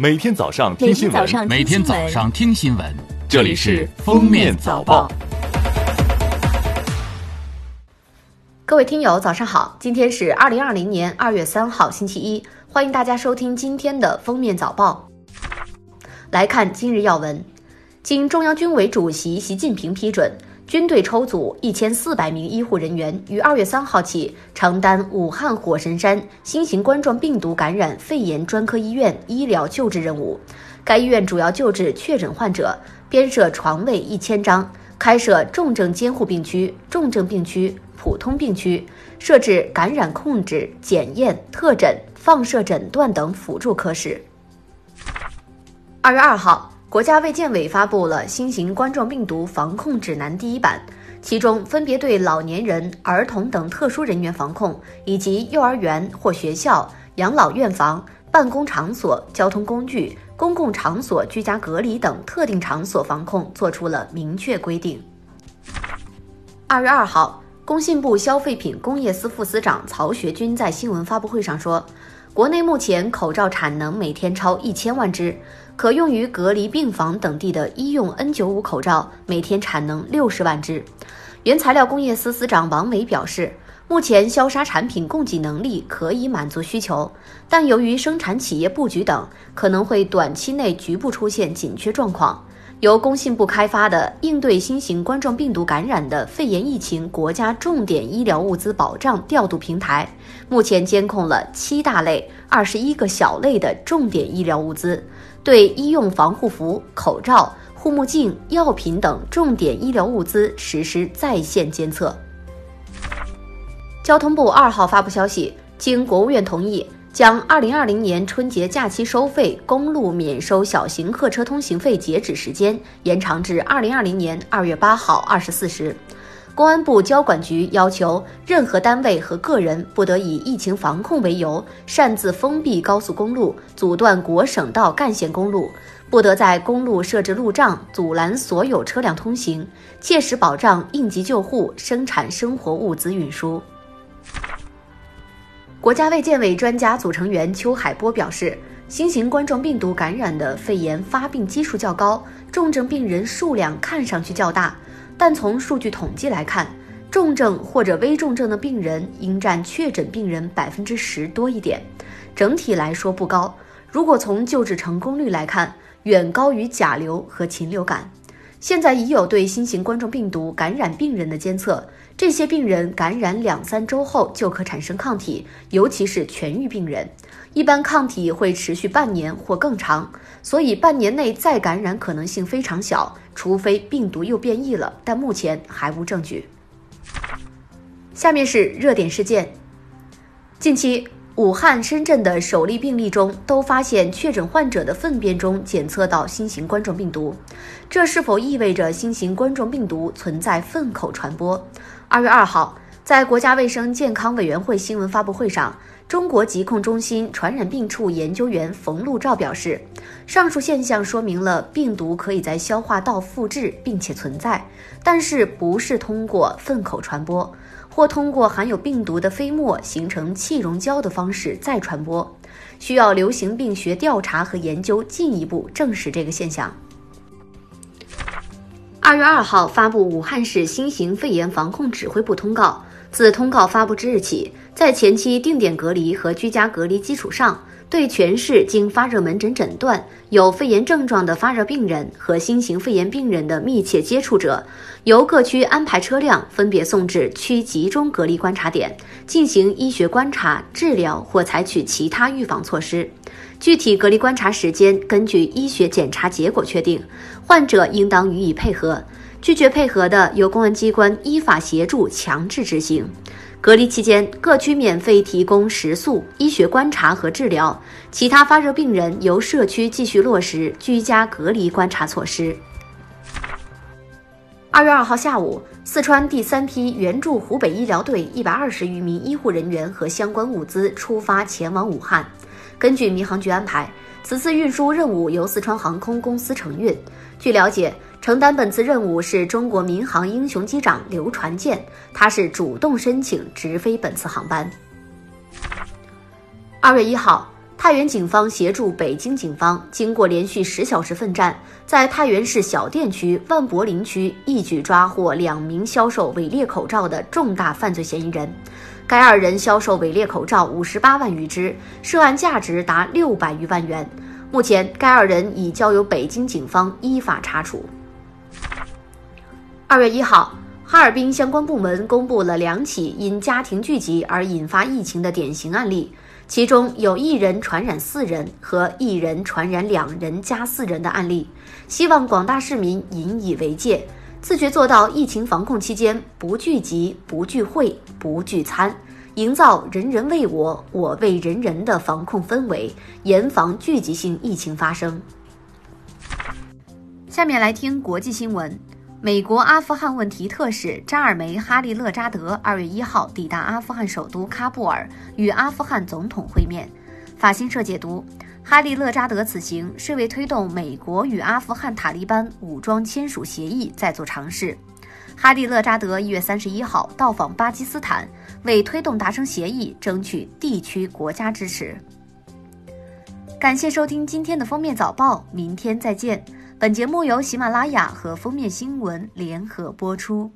每天早上听新闻，每天早上听新闻，这里是《封面早报》。各位听友，早上好！今天是二零二零年二月三号，星期一，欢迎大家收听今天的《封面早报》。来看今日要闻，经中央军委主席习近平批准。军队抽组一千四百名医护人员，于二月三号起承担武汉火神山新型冠状病毒感染肺炎专科医院医疗救治任务。该医院主要救治确诊患者，编设床位一千张，开设重症监护病区、重症病区、普通病区，设置感染控制、检验、特诊、放射诊断等辅助科室。二月二号。国家卫健委发布了新型冠状病毒防控指南第一版，其中分别对老年人、儿童等特殊人员防控，以及幼儿园或学校、养老院房、办公场所、交通工具、公共场所居家隔离等特定场所防控作出了明确规定。二月二号，工信部消费品工业司副司长曹学军在新闻发布会上说，国内目前口罩产能每天超一千万只。可用于隔离病房等地的医用 N95 口罩每天产能六十万只。原材料工业司司长王伟表示，目前消杀产品供给能力可以满足需求，但由于生产企业布局等，可能会短期内局部出现紧缺状况。由工信部开发的应对新型冠状病毒感染的肺炎疫情国家重点医疗物资保障调度平台，目前监控了七大类、二十一个小类的重点医疗物资。对医用防护服、口罩、护目镜、药品等重点医疗物资实施在线监测。交通部二号发布消息，经国务院同意，将二零二零年春节假期收费公路免收小型客车通行费截止时间延长至二零二零年二月八号二十四时。公安部交管局要求，任何单位和个人不得以疫情防控为由擅自封闭高速公路、阻断国省道干线公路，不得在公路设置路障，阻拦所有车辆通行，切实保障应急救护、生产生活物资运输。国家卫健委专家组成员邱海波表示，新型冠状病毒感染的肺炎发病基数较高，重症病人数量看上去较大。但从数据统计来看，重症或者危重症的病人应占确诊病人百分之十多一点，整体来说不高。如果从救治成功率来看，远高于甲流和禽流感。现在已有对新型冠状病毒感染病人的监测，这些病人感染两三周后就可产生抗体，尤其是痊愈病人，一般抗体会持续半年或更长，所以半年内再感染可能性非常小。除非病毒又变异了，但目前还无证据。下面是热点事件：近期，武汉、深圳的首例病例中都发现确诊患者的粪便中检测到新型冠状病毒，这是否意味着新型冠状病毒存在粪口传播？二月二号，在国家卫生健康委员会新闻发布会上。中国疾控中心传染病处研究员冯路照表示，上述现象说明了病毒可以在消化道复制并且存在，但是不是通过粪口传播，或通过含有病毒的飞沫形成气溶胶的方式再传播，需要流行病学调查和研究进一步证实这个现象。二月二号发布武汉市新型肺炎防控指挥部通告，自通告发布之日起。在前期定点隔离和居家隔离基础上，对全市经发热门诊诊断有肺炎症状的发热病人和新型肺炎病人的密切接触者，由各区安排车辆分别送至区集中隔离观察点进行医学观察、治疗或采取其他预防措施。具体隔离观察时间根据医学检查结果确定，患者应当予以配合。拒绝配合的，由公安机关依法协助强制执行。隔离期间，各区免费提供食宿、医学观察和治疗；其他发热病人由社区继续落实居家隔离观察措施。二月二号下午，四川第三批援助湖北医疗队一百二十余名医护人员和相关物资出发前往武汉。根据民航局安排，此次运输任务由四川航空公司承运。据了解。承担本次任务是中国民航英雄机长刘传健，他是主动申请直飞本次航班。二月一号，太原警方协助北京警方，经过连续十小时奋战，在太原市小店区、万柏林区一举抓获两名销售伪劣口罩的重大犯罪嫌疑人。该二人销售伪劣口罩五十八万余只，涉案价值达六百余万元。目前，该二人已交由北京警方依法查处。二月一号，哈尔滨相关部门公布了两起因家庭聚集而引发疫情的典型案例。其中有一人传染四人和一人传染两人加四人的案例，希望广大市民引以为戒，自觉做到疫情防控期间不聚集、不聚会、不聚餐，营造人人为我、我为人人的防控氛围，严防聚集性疫情发生。下面来听国际新闻。美国阿富汗问题特使扎尔梅·哈利勒扎德二月一号抵达阿富汗首都喀布尔，与阿富汗总统会面。法新社解读，哈利勒扎德此行是为推动美国与阿富汗塔利班武装签署协议在做尝试。哈利勒扎德一月三十一号到访巴基斯坦，为推动达成协议争取地区国家支持。感谢收听今天的封面早报，明天再见。本节目由喜马拉雅和封面新闻联合播出。